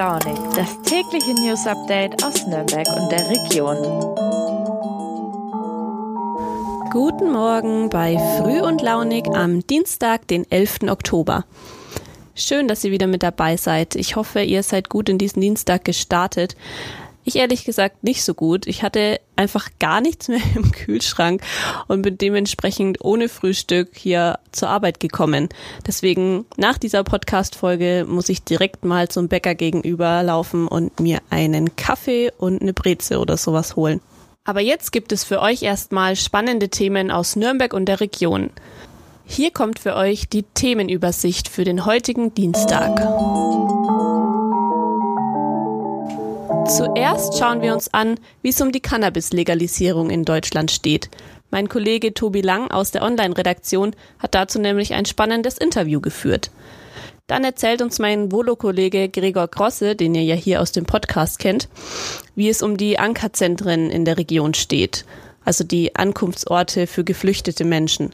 Launig, das tägliche News Update aus Nürnberg und der Region. Guten Morgen bei Früh und Launig am Dienstag, den 11. Oktober. Schön, dass ihr wieder mit dabei seid. Ich hoffe, ihr seid gut in diesen Dienstag gestartet. Ich ehrlich gesagt nicht so gut. Ich hatte einfach gar nichts mehr im Kühlschrank und bin dementsprechend ohne Frühstück hier zur Arbeit gekommen. Deswegen nach dieser Podcast-Folge muss ich direkt mal zum Bäcker gegenüber laufen und mir einen Kaffee und eine Breze oder sowas holen. Aber jetzt gibt es für euch erstmal spannende Themen aus Nürnberg und der Region. Hier kommt für euch die Themenübersicht für den heutigen Dienstag. Zuerst schauen wir uns an, wie es um die Cannabis-Legalisierung in Deutschland steht. Mein Kollege Tobi Lang aus der Online-Redaktion hat dazu nämlich ein spannendes Interview geführt. Dann erzählt uns mein Volo-Kollege Gregor Grosse, den ihr ja hier aus dem Podcast kennt, wie es um die Ankerzentren in der Region steht, also die Ankunftsorte für geflüchtete Menschen.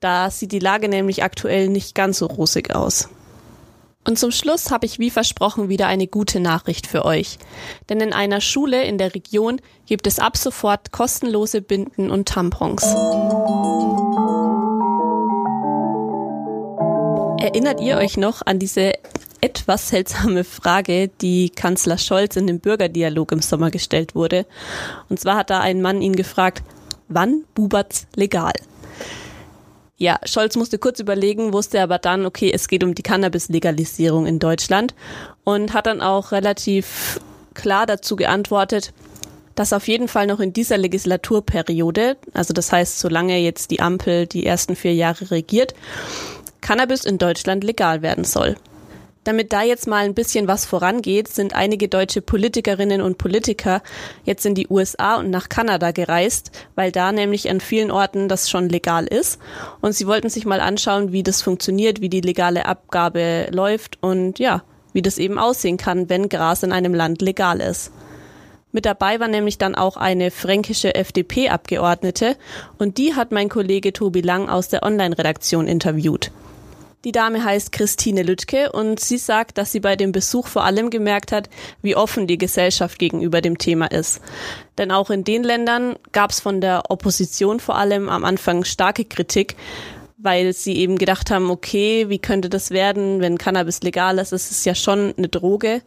Da sieht die Lage nämlich aktuell nicht ganz so rosig aus. Und zum Schluss habe ich wie versprochen wieder eine gute Nachricht für euch. Denn in einer Schule in der Region gibt es ab sofort kostenlose Binden und Tampons. Erinnert ihr euch noch an diese etwas seltsame Frage, die Kanzler Scholz in dem Bürgerdialog im Sommer gestellt wurde? Und zwar hat da ein Mann ihn gefragt, wann bubert's legal? Ja, Scholz musste kurz überlegen, wusste aber dann, okay, es geht um die Cannabis-Legalisierung in Deutschland und hat dann auch relativ klar dazu geantwortet, dass auf jeden Fall noch in dieser Legislaturperiode, also das heißt, solange jetzt die Ampel die ersten vier Jahre regiert, Cannabis in Deutschland legal werden soll. Damit da jetzt mal ein bisschen was vorangeht, sind einige deutsche Politikerinnen und Politiker jetzt in die USA und nach Kanada gereist, weil da nämlich an vielen Orten das schon legal ist. Und sie wollten sich mal anschauen, wie das funktioniert, wie die legale Abgabe läuft und ja, wie das eben aussehen kann, wenn Gras in einem Land legal ist. Mit dabei war nämlich dann auch eine fränkische FDP-Abgeordnete und die hat mein Kollege Tobi Lang aus der Online-Redaktion interviewt. Die Dame heißt Christine Lüttke und sie sagt, dass sie bei dem Besuch vor allem gemerkt hat, wie offen die Gesellschaft gegenüber dem Thema ist. Denn auch in den Ländern gab es von der Opposition vor allem am Anfang starke Kritik, weil sie eben gedacht haben, okay, wie könnte das werden, wenn Cannabis legal ist? Es ist ja schon eine Droge.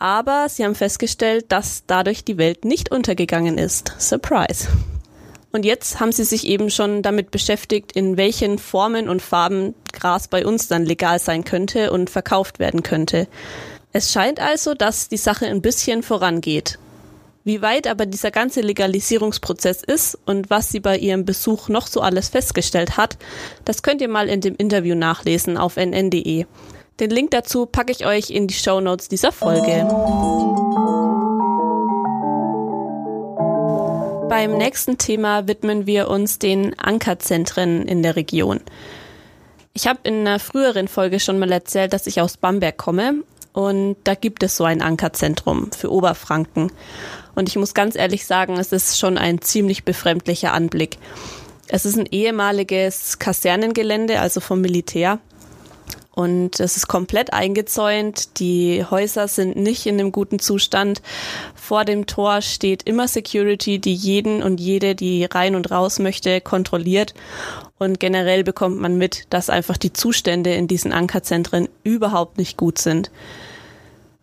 Aber sie haben festgestellt, dass dadurch die Welt nicht untergegangen ist. Surprise. Und jetzt haben sie sich eben schon damit beschäftigt, in welchen Formen und Farben Gras bei uns dann legal sein könnte und verkauft werden könnte. Es scheint also, dass die Sache ein bisschen vorangeht. Wie weit aber dieser ganze Legalisierungsprozess ist und was sie bei ihrem Besuch noch so alles festgestellt hat, das könnt ihr mal in dem Interview nachlesen auf nn.de. Den Link dazu packe ich euch in die Show Notes dieser Folge. Beim nächsten Thema widmen wir uns den Ankerzentren in der Region. Ich habe in einer früheren Folge schon mal erzählt, dass ich aus Bamberg komme und da gibt es so ein Ankerzentrum für Oberfranken. Und ich muss ganz ehrlich sagen, es ist schon ein ziemlich befremdlicher Anblick. Es ist ein ehemaliges Kasernengelände, also vom Militär. Und es ist komplett eingezäunt. Die Häuser sind nicht in einem guten Zustand. Vor dem Tor steht immer Security, die jeden und jede, die rein und raus möchte, kontrolliert. Und generell bekommt man mit, dass einfach die Zustände in diesen Ankerzentren überhaupt nicht gut sind.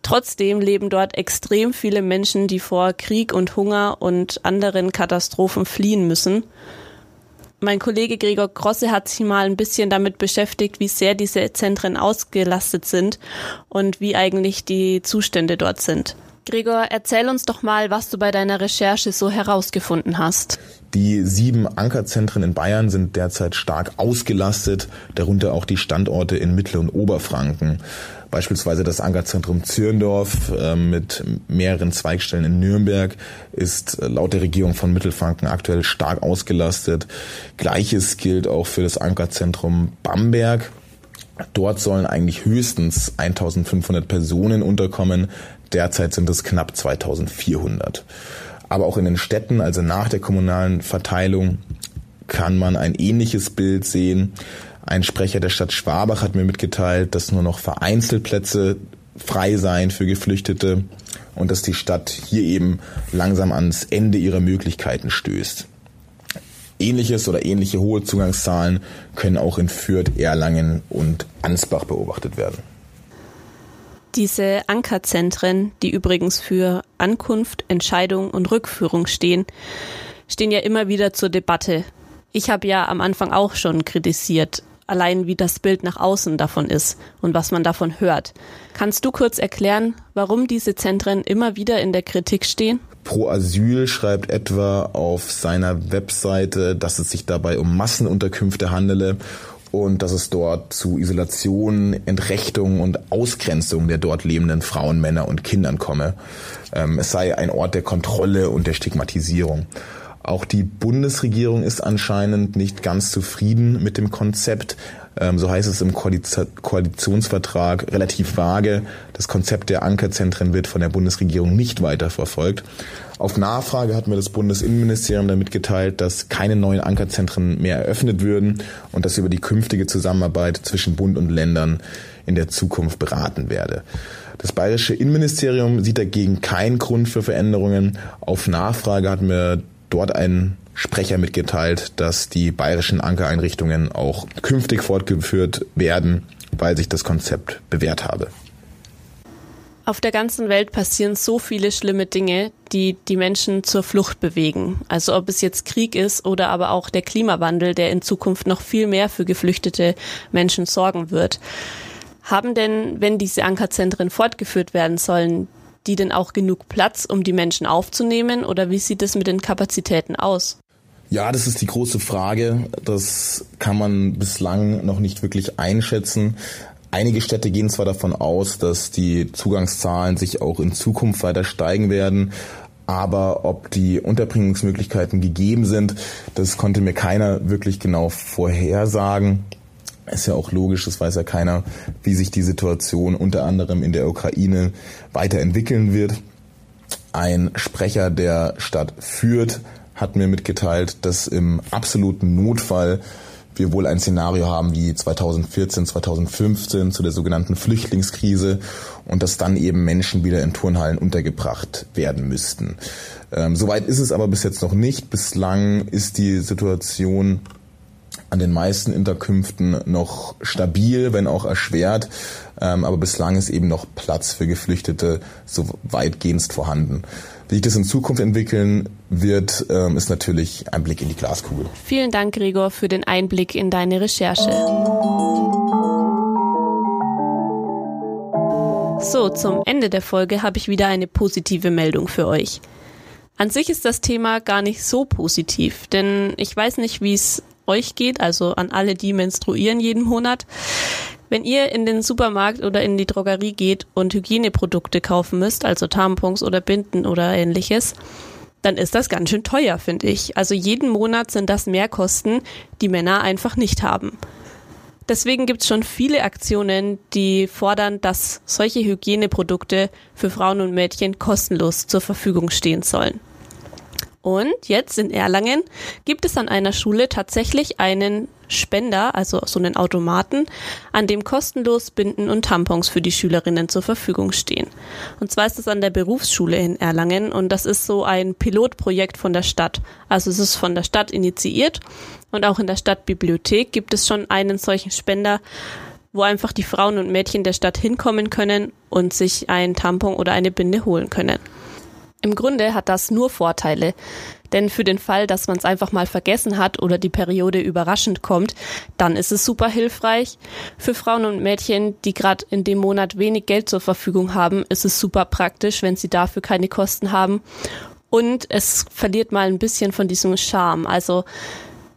Trotzdem leben dort extrem viele Menschen, die vor Krieg und Hunger und anderen Katastrophen fliehen müssen. Mein Kollege Gregor Grosse hat sich mal ein bisschen damit beschäftigt, wie sehr diese Zentren ausgelastet sind und wie eigentlich die Zustände dort sind. Gregor, erzähl uns doch mal, was du bei deiner Recherche so herausgefunden hast. Die sieben Ankerzentren in Bayern sind derzeit stark ausgelastet, darunter auch die Standorte in Mittel- und Oberfranken. Beispielsweise das Ankerzentrum Zürndorf äh, mit mehreren Zweigstellen in Nürnberg ist äh, laut der Regierung von Mittelfranken aktuell stark ausgelastet. Gleiches gilt auch für das Ankerzentrum Bamberg. Dort sollen eigentlich höchstens 1500 Personen unterkommen. Derzeit sind es knapp 2400. Aber auch in den Städten, also nach der kommunalen Verteilung, kann man ein ähnliches Bild sehen. Ein Sprecher der Stadt Schwabach hat mir mitgeteilt, dass nur noch vereinzelt Plätze frei sein für Geflüchtete und dass die Stadt hier eben langsam ans Ende ihrer Möglichkeiten stößt. Ähnliches oder ähnliche hohe Zugangszahlen können auch in Fürth, Erlangen und Ansbach beobachtet werden. Diese Ankerzentren, die übrigens für Ankunft, Entscheidung und Rückführung stehen, stehen ja immer wieder zur Debatte. Ich habe ja am Anfang auch schon kritisiert, allein wie das Bild nach außen davon ist und was man davon hört. Kannst du kurz erklären, warum diese Zentren immer wieder in der Kritik stehen? Pro Asyl schreibt etwa auf seiner Webseite, dass es sich dabei um Massenunterkünfte handele und dass es dort zu Isolation, Entrechtung und Ausgrenzung der dort lebenden Frauen, Männer und Kindern komme. Ähm, es sei ein Ort der Kontrolle und der Stigmatisierung. Auch die Bundesregierung ist anscheinend nicht ganz zufrieden mit dem Konzept. Ähm, so heißt es im Koalitionsvertrag relativ vage. Das Konzept der Ankerzentren wird von der Bundesregierung nicht weiter verfolgt. Auf Nachfrage hat mir das Bundesinnenministerium damit geteilt, dass keine neuen Ankerzentren mehr eröffnet würden und dass über die künftige Zusammenarbeit zwischen Bund und Ländern in der Zukunft beraten werde. Das bayerische Innenministerium sieht dagegen keinen Grund für Veränderungen. Auf Nachfrage hat mir dort ein Sprecher mitgeteilt, dass die bayerischen Ankereinrichtungen auch künftig fortgeführt werden, weil sich das Konzept bewährt habe. Auf der ganzen Welt passieren so viele schlimme Dinge, die die Menschen zur Flucht bewegen. Also ob es jetzt Krieg ist oder aber auch der Klimawandel, der in Zukunft noch viel mehr für geflüchtete Menschen sorgen wird. Haben denn, wenn diese Ankerzentren fortgeführt werden sollen, die denn auch genug Platz, um die Menschen aufzunehmen? Oder wie sieht es mit den Kapazitäten aus? Ja, das ist die große Frage. Das kann man bislang noch nicht wirklich einschätzen. Einige Städte gehen zwar davon aus, dass die Zugangszahlen sich auch in Zukunft weiter steigen werden, aber ob die Unterbringungsmöglichkeiten gegeben sind, das konnte mir keiner wirklich genau vorhersagen. Ist ja auch logisch, das weiß ja keiner, wie sich die Situation unter anderem in der Ukraine weiterentwickeln wird. Ein Sprecher der Stadt Fürth hat mir mitgeteilt, dass im absoluten Notfall wir wohl ein Szenario haben wie 2014, 2015 zu der sogenannten Flüchtlingskrise und dass dann eben Menschen wieder in Turnhallen untergebracht werden müssten. Ähm, Soweit ist es aber bis jetzt noch nicht. Bislang ist die Situation an den meisten Unterkünften noch stabil, wenn auch erschwert. Ähm, aber bislang ist eben noch Platz für Geflüchtete so weitgehend vorhanden. Wie sich das in Zukunft entwickeln wird, ähm, ist natürlich ein Blick in die Glaskugel. Vielen Dank, Gregor, für den Einblick in deine Recherche. So, zum Ende der Folge habe ich wieder eine positive Meldung für euch. An sich ist das Thema gar nicht so positiv, denn ich weiß nicht, wie es euch geht, also an alle, die menstruieren jeden Monat. Wenn ihr in den Supermarkt oder in die Drogerie geht und Hygieneprodukte kaufen müsst, also Tampons oder Binden oder ähnliches, dann ist das ganz schön teuer, finde ich. Also jeden Monat sind das Mehrkosten, die Männer einfach nicht haben. Deswegen gibt es schon viele Aktionen, die fordern, dass solche Hygieneprodukte für Frauen und Mädchen kostenlos zur Verfügung stehen sollen. Und jetzt in Erlangen gibt es an einer Schule tatsächlich einen Spender, also so einen Automaten, an dem kostenlos Binden und Tampons für die Schülerinnen zur Verfügung stehen. Und zwar ist es an der Berufsschule in Erlangen und das ist so ein Pilotprojekt von der Stadt. Also es ist von der Stadt initiiert und auch in der Stadtbibliothek gibt es schon einen solchen Spender, wo einfach die Frauen und Mädchen der Stadt hinkommen können und sich ein Tampon oder eine Binde holen können. Im Grunde hat das nur Vorteile. Denn für den Fall, dass man es einfach mal vergessen hat oder die Periode überraschend kommt, dann ist es super hilfreich. Für Frauen und Mädchen, die gerade in dem Monat wenig Geld zur Verfügung haben, ist es super praktisch, wenn sie dafür keine Kosten haben. Und es verliert mal ein bisschen von diesem Charme. Also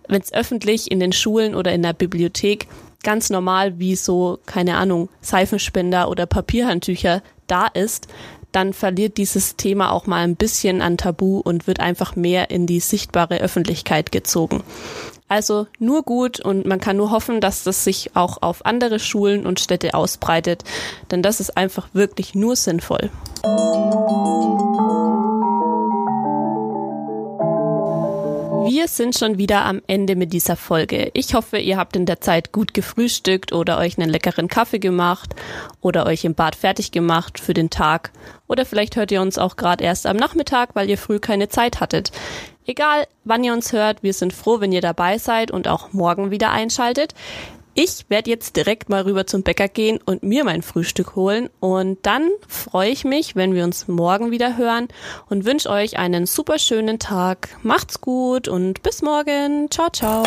wenn es öffentlich in den Schulen oder in der Bibliothek ganz normal wie so, keine Ahnung, Seifenspender oder Papierhandtücher da ist, dann verliert dieses Thema auch mal ein bisschen an Tabu und wird einfach mehr in die sichtbare Öffentlichkeit gezogen. Also nur gut und man kann nur hoffen, dass das sich auch auf andere Schulen und Städte ausbreitet, denn das ist einfach wirklich nur sinnvoll. Wir sind schon wieder am Ende mit dieser Folge. Ich hoffe, ihr habt in der Zeit gut gefrühstückt oder euch einen leckeren Kaffee gemacht oder euch im Bad fertig gemacht für den Tag. Oder vielleicht hört ihr uns auch gerade erst am Nachmittag, weil ihr früh keine Zeit hattet. Egal, wann ihr uns hört, wir sind froh, wenn ihr dabei seid und auch morgen wieder einschaltet. Ich werde jetzt direkt mal rüber zum Bäcker gehen und mir mein Frühstück holen. Und dann freue ich mich, wenn wir uns morgen wieder hören und wünsche euch einen super schönen Tag. Macht's gut und bis morgen. Ciao, ciao.